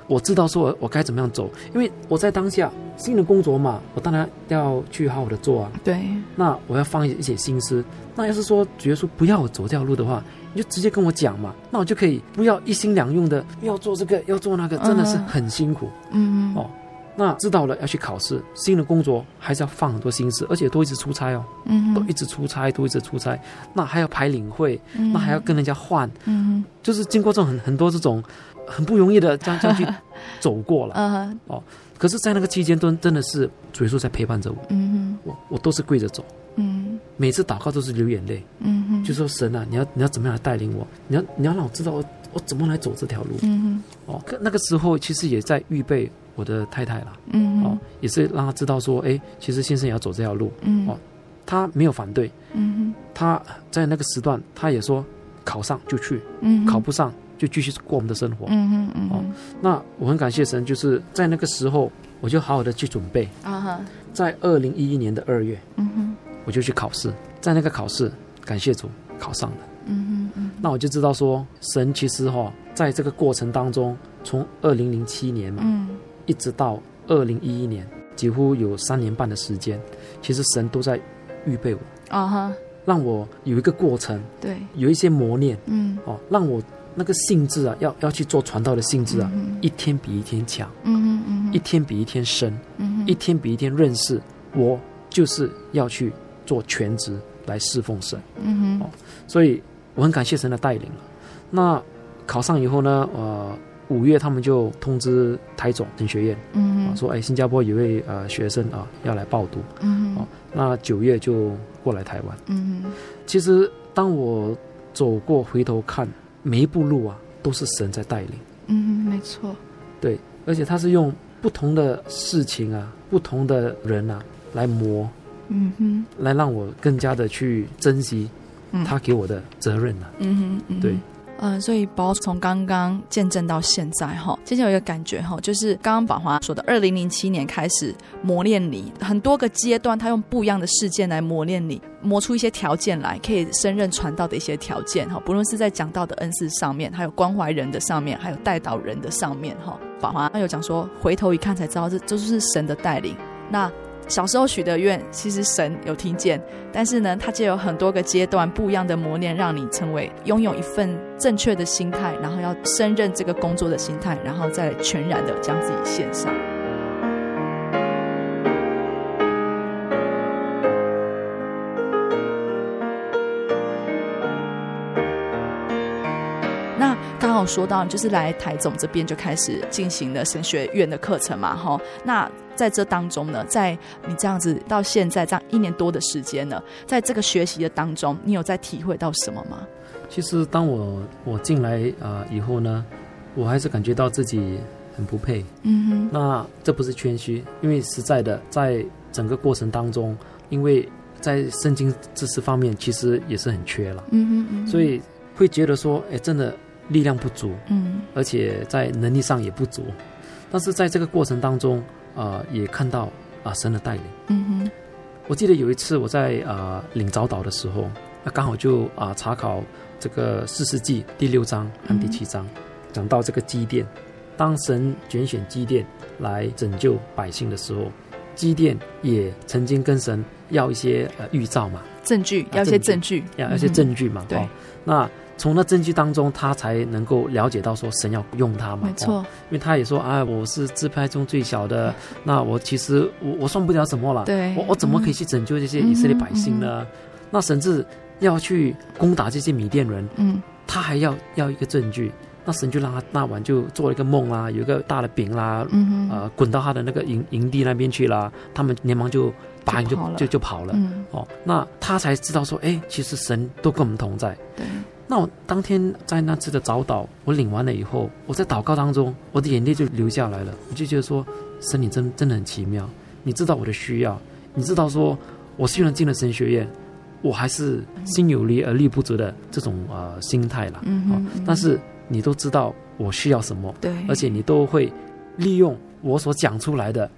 我知道说我我该怎么样走，因为我在当下新的工作嘛，我当然要去好好的做啊。对，那我要放一些心思。那要是说觉得说不要走这条路的话。你就直接跟我讲嘛，那我就可以不要一心两用的要做这个要做那个，真的是很辛苦。嗯哦，那知道了要去考试，新的工作还是要放很多心思，而且都一直出差哦，嗯，都一直出差，都一直出差，那还要排领会，那还要跟人家换，嗯，就是经过这种很很多这种很不容易的这样这样去 走过了，嗯哦，可是，在那个期间都真的是主耶稣在陪伴着我，嗯我我都是跪着走。嗯，每次祷告都是流眼泪。嗯哼，就说神啊，你要你要怎么样来带领我？你要你要让我知道我我怎么来走这条路。嗯哼，哦，那个时候其实也在预备我的太太了。嗯哦，也是让她知道说，哎，其实先生也要走这条路。嗯哦，他没有反对。嗯哼，他在那个时段，他也说考上就去。嗯，考不上就继续过我们的生活。嗯嗯嗯哦，那我很感谢神，就是在那个时候，我就好好的去准备。啊哈，在二零一一年的二月。嗯哼。我就去考试，在那个考试，感谢主考上了。嗯嗯，那我就知道说，神其实哈、哦，在这个过程当中，从二零零七年嘛，嗯，一直到二零一一年，几乎有三年半的时间，其实神都在预备我啊哈，让我有一个过程，对，有一些磨练，嗯，哦，让我那个性质啊，要要去做传道的性质啊，嗯、一天比一天强，嗯嗯，一天比一天深，嗯，一天比一天认识我，就是要去。做全职来侍奉神，嗯哼，哦，所以我很感谢神的带领了。那考上以后呢，呃，五月他们就通知台总神学院，说哎，新加坡有位呃学生啊要来报读，嗯哼，哦，那九月就过来台湾，嗯哼。其实当我走过回头看每一步路啊，都是神在带领，嗯哼，没错，对，而且他是用不同的事情啊，不同的人啊来磨。嗯哼，来让我更加的去珍惜他给我的责任呢、啊。嗯哼，嗯哼，对，嗯、所以宝从刚刚见证到现在哈，其实有一个感觉哈，就是刚刚宝华说的，二零零七年开始磨练你很多个阶段，他用不一样的事件来磨练你，磨出一些条件来，可以胜任传道的一些条件哈，不论是在讲道的恩赐上面，还有关怀人的上面，还有带导人的上面哈。宝华他有讲说，回头一看才知道，这这就是神的带领。那小时候许的愿，其实神有听见，但是呢，他就有很多个阶段不一样的磨练，让你成为拥有一份正确的心态，然后要胜任这个工作的心态，然后再全然的将自己献上。说到，就是来台总这边就开始进行了神学院的课程嘛，哈，那。在这当中呢，在你这样子到现在这样一年多的时间呢，在这个学习的当中，你有在体会到什么吗？其实当我我进来啊、呃、以后呢，我还是感觉到自己很不配。嗯哼。那这不是谦虚，因为实在的，在整个过程当中，因为在圣经知识方面其实也是很缺了。嗯哼，嗯哼。所以会觉得说，哎，真的力量不足。嗯。而且在能力上也不足。但是在这个过程当中，啊、呃，也看到啊、呃、神的带领。嗯哼，我记得有一次我在啊、呃、领早岛的时候，那刚好就啊、呃、查考这个四世纪第六章和第七章，讲、嗯、到这个基甸，当神拣选基甸来拯救百姓的时候，基甸也曾经跟神要一些呃预兆嘛，证据，要一些证据，要一些证据嘛。对，那。从那证据当中，他才能够了解到说神要用他嘛。没错，因为他也说啊，我是自拍中最小的，那我其实我我算不了什么了。对，我我怎么可以去拯救这些以色列百姓呢？嗯、那甚至要去攻打这些米甸人，嗯，他还要要一个证据。那神就让他那晚就做了一个梦啦，有一个大的饼啦，嗯呃，滚到他的那个营营地那边去啦，他们连忙就拔营就就就跑了。嗯、哦，那他才知道说，哎，其实神都跟我们同在。对。那我当天在那次的早祷，我领完了以后，我在祷告当中，我的眼泪就流下来了。我就觉得说，神你真真的很奇妙，你知道我的需要，你知道说，我虽然进了神学院，我还是心有力而力不足的这种呃心态了。嗯，嗯，嗯，但是你都知道我需要什么，对，而且你都会利用我所讲出来的，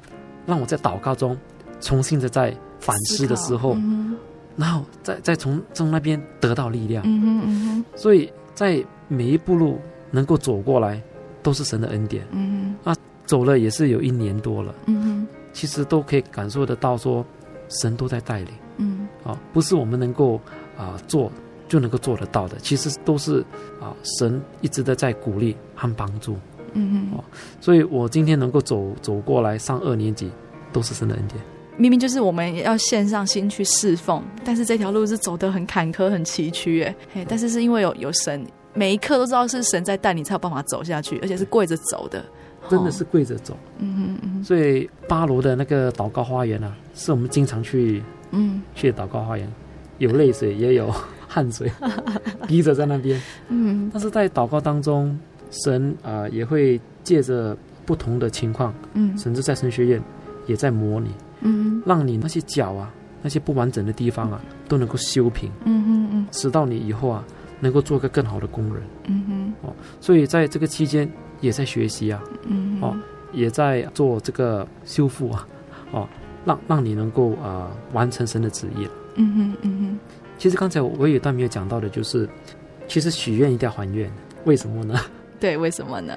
让我在祷告中重新的在反思的时候。然后再再从从那边得到力量，嗯哼嗯哼，所以在每一步路能够走过来，都是神的恩典，嗯哼，啊，走了也是有一年多了，嗯哼，其实都可以感受得到说，神都在带领，嗯，啊，不是我们能够啊做就能够做得到的，其实都是啊神一直的在鼓励和帮助，嗯哼，啊，所以我今天能够走走过来上二年级，都是神的恩典。明明就是我们要献上心去侍奉，但是这条路是走得很坎坷、很崎岖，哎，嘿，但是是因为有有神，每一刻都知道是神在带你，才有办法走下去，而且是跪着走的，真的是跪着走。嗯哼嗯，所以八楼的那个祷告花园啊，是我们经常去，嗯，去祷告花园，有泪水也有汗水，滴着在那边。嗯，但是在祷告当中，神啊、呃、也会借着不同的情况，嗯，甚至在神学院也在模拟。嗯，让你那些角啊，那些不完整的地方啊，都能够修平。嗯嗯嗯，使到你以后啊，能够做个更好的工人。嗯哼，哦，所以在这个期间也在学习啊。嗯，哦，也在做这个修复啊。哦，让让你能够啊、呃、完成神的旨意了。嗯哼嗯哼。其实刚才我我有一段没有讲到的，就是其实许愿一定要还愿，为什么呢？对，为什么呢？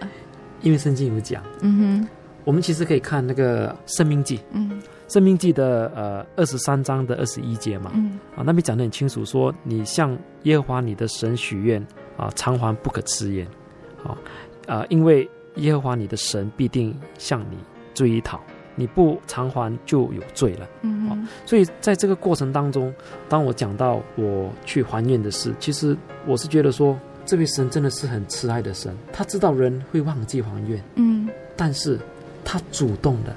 因为圣经有讲。嗯哼，我们其实可以看那个生命记。嗯。《生命记》的呃二十三章的二十一节嘛，嗯、啊那边讲得很清楚，说你向耶和华你的神许愿啊，偿还不可迟延，啊啊，因为耶和华你的神必定向你追讨，你不偿还就有罪了。嗯、啊，所以在这个过程当中，当我讲到我去还愿的事，其实我是觉得说，这位神真的是很慈爱的神，他知道人会忘记还愿，嗯，但是他主动的。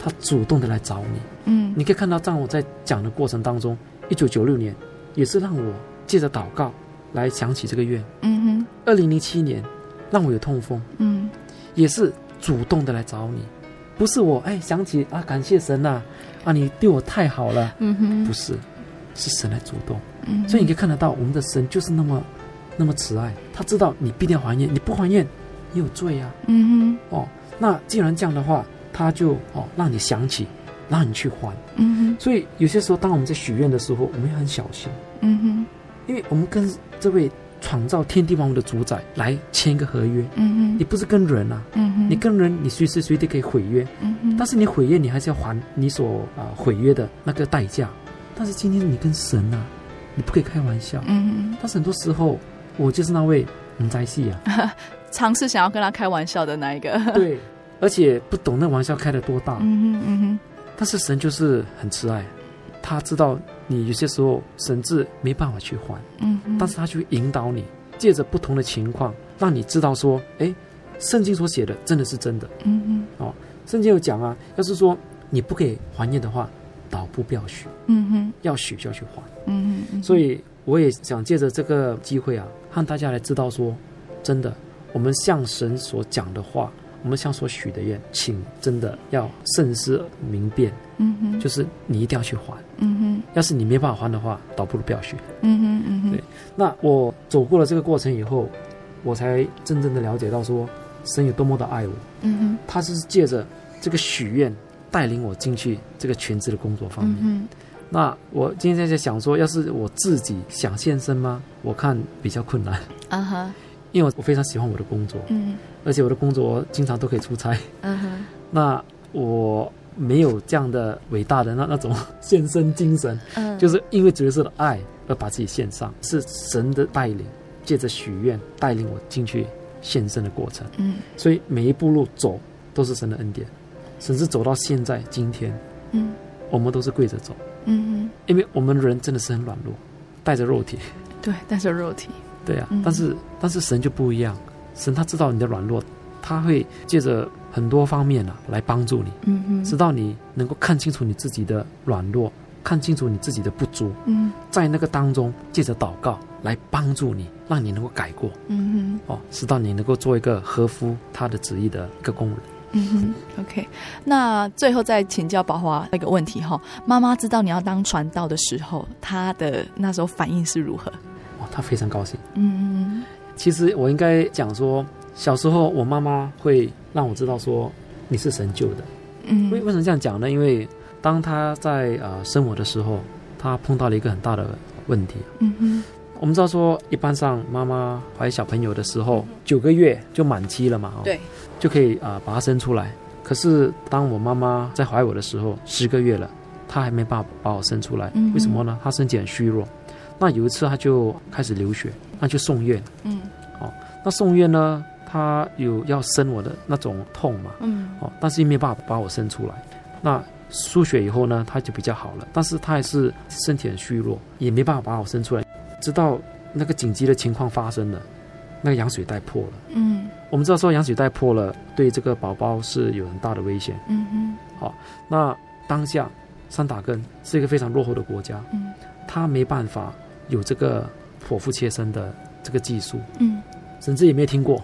他主动的来找你，嗯，你可以看到，在我在讲的过程当中，一九九六年也是让我借着祷告来想起这个愿，嗯哼，二零零七年让我有痛风，嗯，也是主动的来找你，不是我哎想起啊感谢神呐，啊你对我太好了，嗯哼，不是，是神来主动，嗯，所以你可以看得到我们的神就是那么那么慈爱，他知道你必定要还愿，你不还愿你有罪啊，嗯哼，哦，那既然这样的话。他就哦，让你想起，让你去还。嗯哼。所以有些时候，当我们在许愿的时候，我们要很小心。嗯哼。因为我们跟这位创造天地万物的主宰来签一个合约。嗯哼。你不是跟人啊。嗯哼。你跟人，你随时随地可以毁约。嗯哼。但是你毁约，你还是要还你所啊毁约的那个代价。但是今天你跟神啊，你不可以开玩笑。嗯哼。但是很多时候，我就是那位唔在戏啊，尝试想要跟他开玩笑的那一个。对。而且不懂那玩笑开的多大，嗯哼嗯哼，但是神就是很慈爱，他知道你有些时候神志没办法去还，嗯哼，但是他就会引导你，借着不同的情况，让你知道说，哎，圣经所写的真的是真的，嗯哼，哦，圣经有讲啊，要是说你不可以还愿的话，倒不不要许，嗯哼，要许就要去还，嗯哼，所以我也想借着这个机会啊，让大家来知道说，真的，我们向神所讲的话。我们向所许的愿，请真的要慎思明辨。嗯哼，就是你一定要去还。嗯哼，要是你没办法还的话，倒不如不要许。嗯哼嗯哼，对。那我走过了这个过程以后，我才真正的了解到说，神有多么的爱我，嗯哼，他是借着这个许愿带领我进去这个全职的工作方面。嗯那我今天在想说，要是我自己想献身吗？我看比较困难，啊哈，因为我非常喜欢我的工作，嗯。而且我的工作经常都可以出差。嗯哼，那我没有这样的伟大的那那种 献身精神，嗯，就是因为主耶稣的爱而把自己献上，是神的带领，借着许愿带领我进去献身的过程。嗯。所以每一步路走都是神的恩典，甚至走到现在今天，嗯。我们都是跪着走，嗯因为我们人真的是很软弱，带着肉体，哼，对，带着肉体，对啊。嗯但是但是神就不一样，神他知道你的软弱，他会借着很多方面啊来帮助你，嗯嗯，直到你能够看清楚你自己的软弱，看清楚你自己的不足，嗯在那个当中借着祷告来帮助你，让你能够改过嗯哼。哦，直到你能够做一个合乎他的旨意的一个工人。嗯哼，OK。那最后再请教宝华一个问题哈，妈妈知道你要当传道的时候，她的那时候反应是如何？哦，他非常高兴。嗯其实我应该讲说，小时候我妈妈会让我知道说你是神救的。嗯为为什么这样讲呢？因为当她在呃生我的时候，她碰到了一个很大的问题。嗯哼我们知道说，一般上妈妈怀小朋友的时候，九个月就满期了嘛，哦，对，就可以啊、呃把它生出来。可是当我妈妈在怀我的时候，十个月了，她还没办法把我生出来。嗯为什么呢？她身体很虚弱。那有一次他就开始流血，那就送院。嗯哦那送院呢，他有要生我的那种痛嘛，嗯哦，但是又没办法把我生出来。那输血以后呢，他就比较好了，但是他还是身体很虚弱，也没办法把我生出来。直到那个紧急的情况发生了，那个羊水袋破了。嗯我们知道说羊水袋破了，对这个宝宝是有很大的危险。嗯哼那当下三打根是一个非常落后的国家，嗯他没办法有这个剖腹切身的这个技术，嗯甚至也没有听过，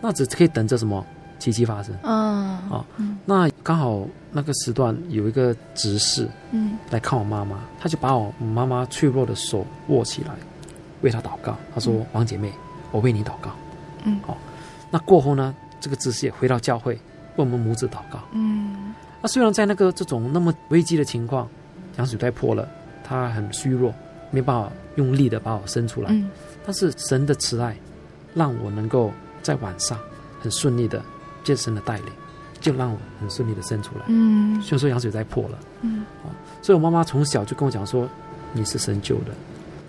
那只可以等着什么奇迹发生。啊哦嗯那刚好那个时段有一个执事嗯来看我妈妈，他就把我妈妈脆弱的手握起来，为她祷告。他说：“嗯王姐妹，我为你祷告。”嗯好、那过后呢，这个执事也回到教会为我们母子祷告。嗯那虽然在那个这种那么危机的情况，羊水袋破了，他很虚弱，没办法用力的把我生出来，嗯。但是神的慈爱，让我能够在晚上很顺利的借神的带领，就让我很顺利的生出来。嗯。虽然说羊水在破了，嗯。所以我妈妈从小就跟我讲说，你是神救的，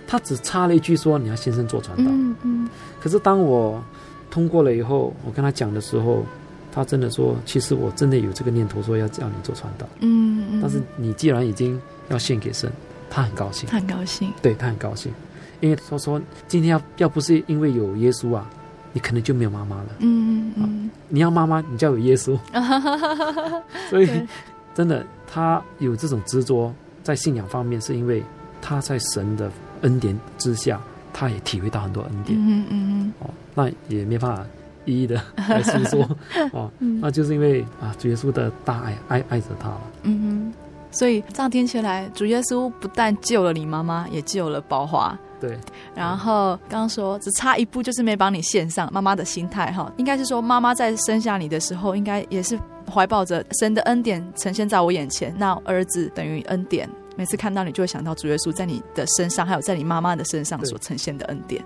她只插了一句说你要先生做传道。嗯嗯。可是当我通过了以后，我跟她讲的时候，她真的说，其实我真的有这个念头，说要叫你做传道。嗯，但是你既然已经要献给神，他很高兴，他很高兴，对他很高兴，因为他说今天要要不是因为有耶稣啊，你可能就没有妈妈了。嗯嗯你要妈妈，你就要有耶稣。嗯，所以真的，他有这种执着在信仰方面，是因为他在神的恩典之下，他也体会到很多恩典、嗯嗯哦。那也没办法一一的 来诉说。哦，嗯。那就是因为啊，主耶稣的大爱爱爱着他了。嗯哼，所以这样听起来，主耶稣不但救了你妈妈，也救了宝华。对，然后刚刚说只差一步就是没帮你献上，妈妈的心态哈，应该是说妈妈在生下你的时候，应该也是怀抱着神的恩典呈现在我眼前，那儿子等于恩典。每次看到你，就会想到主耶稣在你的身上，还有在你妈妈的身上所呈现的恩典。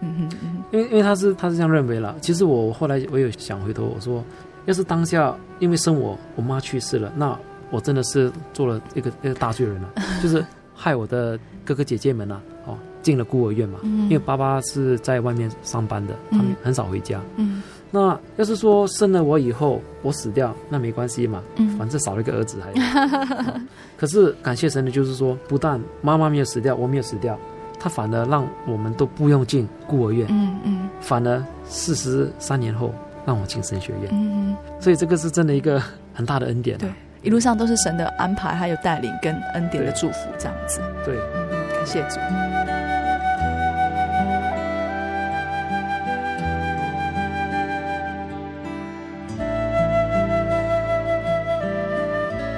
嗯哼嗯，因为因为他是他是这样认为了。其实我后来我有想回头，我说，要是当下因为生我我妈去世了，那我真的是做了一个一个大罪人了，就是害我的哥哥姐姐们啊，哦，进了孤儿院嘛。嗯因为爸爸是在外面上班的，他们很少回家。嗯那要是说生了我以后我死掉，那没关系嘛，嗯反正少了一个儿子还 可是感谢神的就是说，不但妈妈没有死掉，我没有死掉，他反而让我们都不用进孤儿院。嗯嗯反而四十三年后让我进神学院，嗯，所以这个是真的一个很大的恩典、啊。对，一路上都是神的安排，还有带领跟恩典的祝福，这样子。对，嗯，感谢主。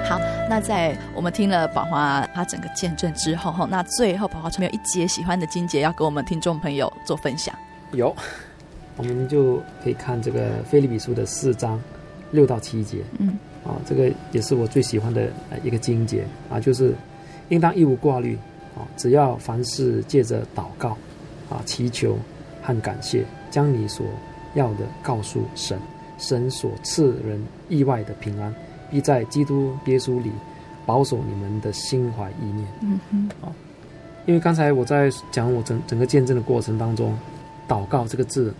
好，那在我们听了宝华他整个见证之后，哈，那最后宝华有没有一节喜欢的金节要给我们听众朋友做分享？有，我们就可以看这个菲利比书的四章六到七节。嗯，啊，这个也是我最喜欢的一个经节啊，就是应当一无挂虑啊，只要凡事借着祷告啊、祈求和感谢，将你所要的告诉神，神所赐人意外的平安，必在基督耶稣里保守你们的心怀意念。嗯哼，啊，因为刚才我在讲我整整个见证的过程当中，祷告这个字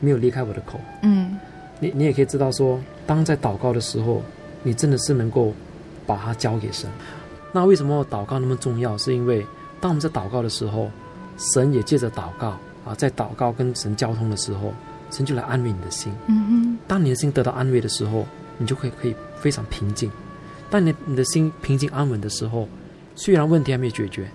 没有离开我的口。嗯，你你也可以知道说，当在祷告的时候，你真的是能够把它交给神。那为什么祷告那么重要？是因为当我们在祷告的时候，神也借着祷告啊，在祷告跟神交通的时候，神就来安慰你的心。嗯哼，当你的心得到安慰的时候，你就会可以非常平静。当你你的心平静安稳的时候，虽然问题还没有解决，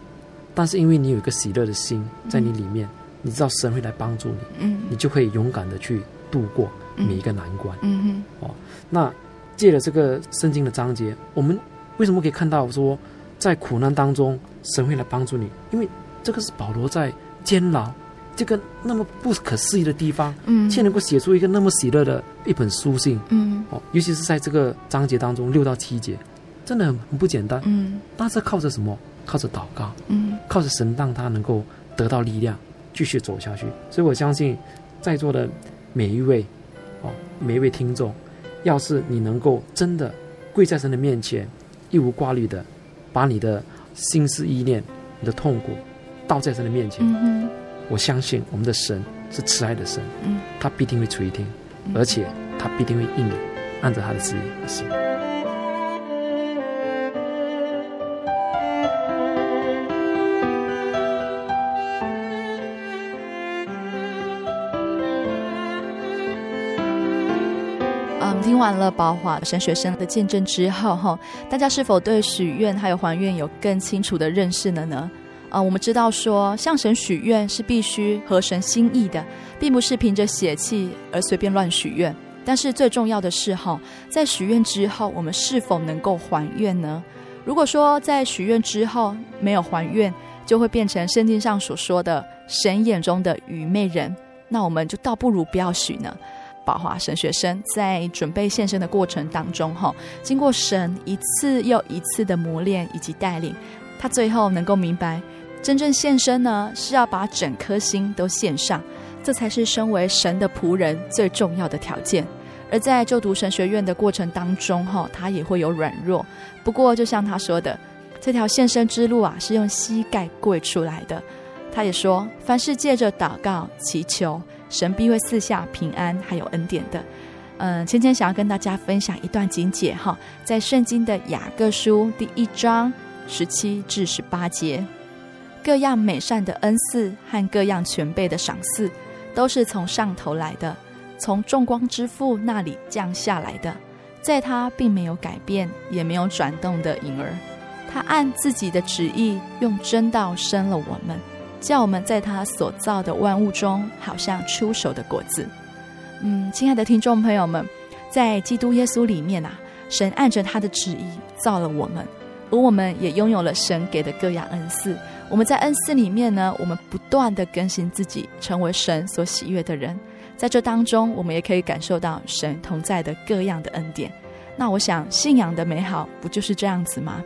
但是因为你有一个喜乐的心在你里面，嗯、你知道神会来帮助你，嗯，你就可以勇敢的去度过每一个难关。嗯哼，哦，那借了这个圣经的章节，我们为什么可以看到说，在苦难当中神会来帮助你？因为这个是保罗在监牢这个那么不可思议的地方，嗯，却能够写出一个那么喜乐的一本书信，嗯，哦，尤其是在这个章节当中六到七节，真的很很不简单，嗯，但是靠着什么？靠着祷告，嗯，靠着神让他能够得到力量，继续走下去。所以我相信，在座的每一位，哦，每一位听众，要是你能够真的跪在神的面前，一无挂虑的把你的心思意念、你的痛苦倒在神的面前，嗯我相信我们的神是慈爱的神，嗯，他必定会垂听，而且他必定会应你，按照他的旨意行。完了宝华神学生的见证之后，哈，大家是否对许愿还有还愿有更清楚的认识了呢？啊，我们知道说向神许愿是必须合神心意的，并不是凭着血气而随便乱许愿。但是最重要的是哈，在许愿之后，我们是否能够还愿呢？如果说在许愿之后没有还愿，就会变成圣经上所说的神眼中的愚昧人，那我们就倒不如不要许呢。宝华神学生在准备献身的过程当中，哈，经过神一次又一次的磨练以及带领，他最后能够明白。真正献身呢，是要把整颗心都献上，这才是身为神的仆人最重要的条件。而在就读神学院的过程当中，哈，他也会有软弱。不过，就像他说的，这条献身之路啊，是用膝盖跪出来的。他也说，凡是借着祷告祈求，神必会赐下平安还有恩典的。嗯，芊芊想要跟大家分享一段经解哈，在圣经的雅各书第一章十七至十八节。各样美善的恩赐和各样全备的赏赐，都是从上头来的，从众光之父那里降下来的。在他并没有改变，也没有转动的影儿。他按自己的旨意，用真道生了我们，叫我们在他所造的万物中，好像出手的果子。嗯，亲爱的听众朋友们，在基督耶稣里面啊，神按着他的旨意造了我们，而我们也拥有了神给的各样恩赐。我们在恩赐里面呢，我们不断地更新自己，成为神所喜悦的人。在这当中，我们也可以感受到神同在的各样的恩典。那我想，信仰的美好不就是这样子吗？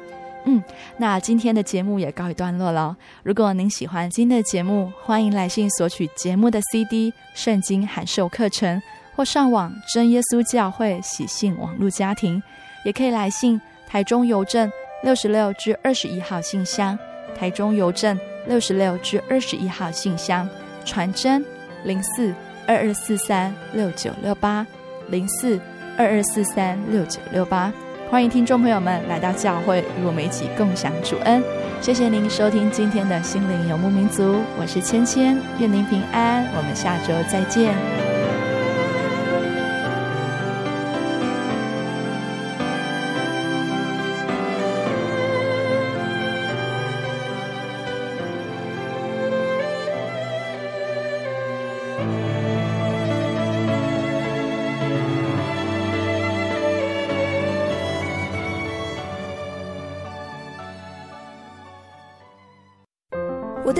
嗯，那今天的节目也告一段落了。如果您喜欢今天的节目，欢迎来信索取节目的 CD、圣经函授课程，或上网真耶稣教会喜信网络家庭，也可以来信台中邮政六十六至二十一号信箱。台中邮政六十六至二十一号信箱，传真零四二二四三六九六八零四二二四三六九六八，欢迎听众朋友们来到教会与我们一起共享主恩。谢谢您收听今天的心灵游牧民族，我是芊芊，愿您平安，我们下周再见。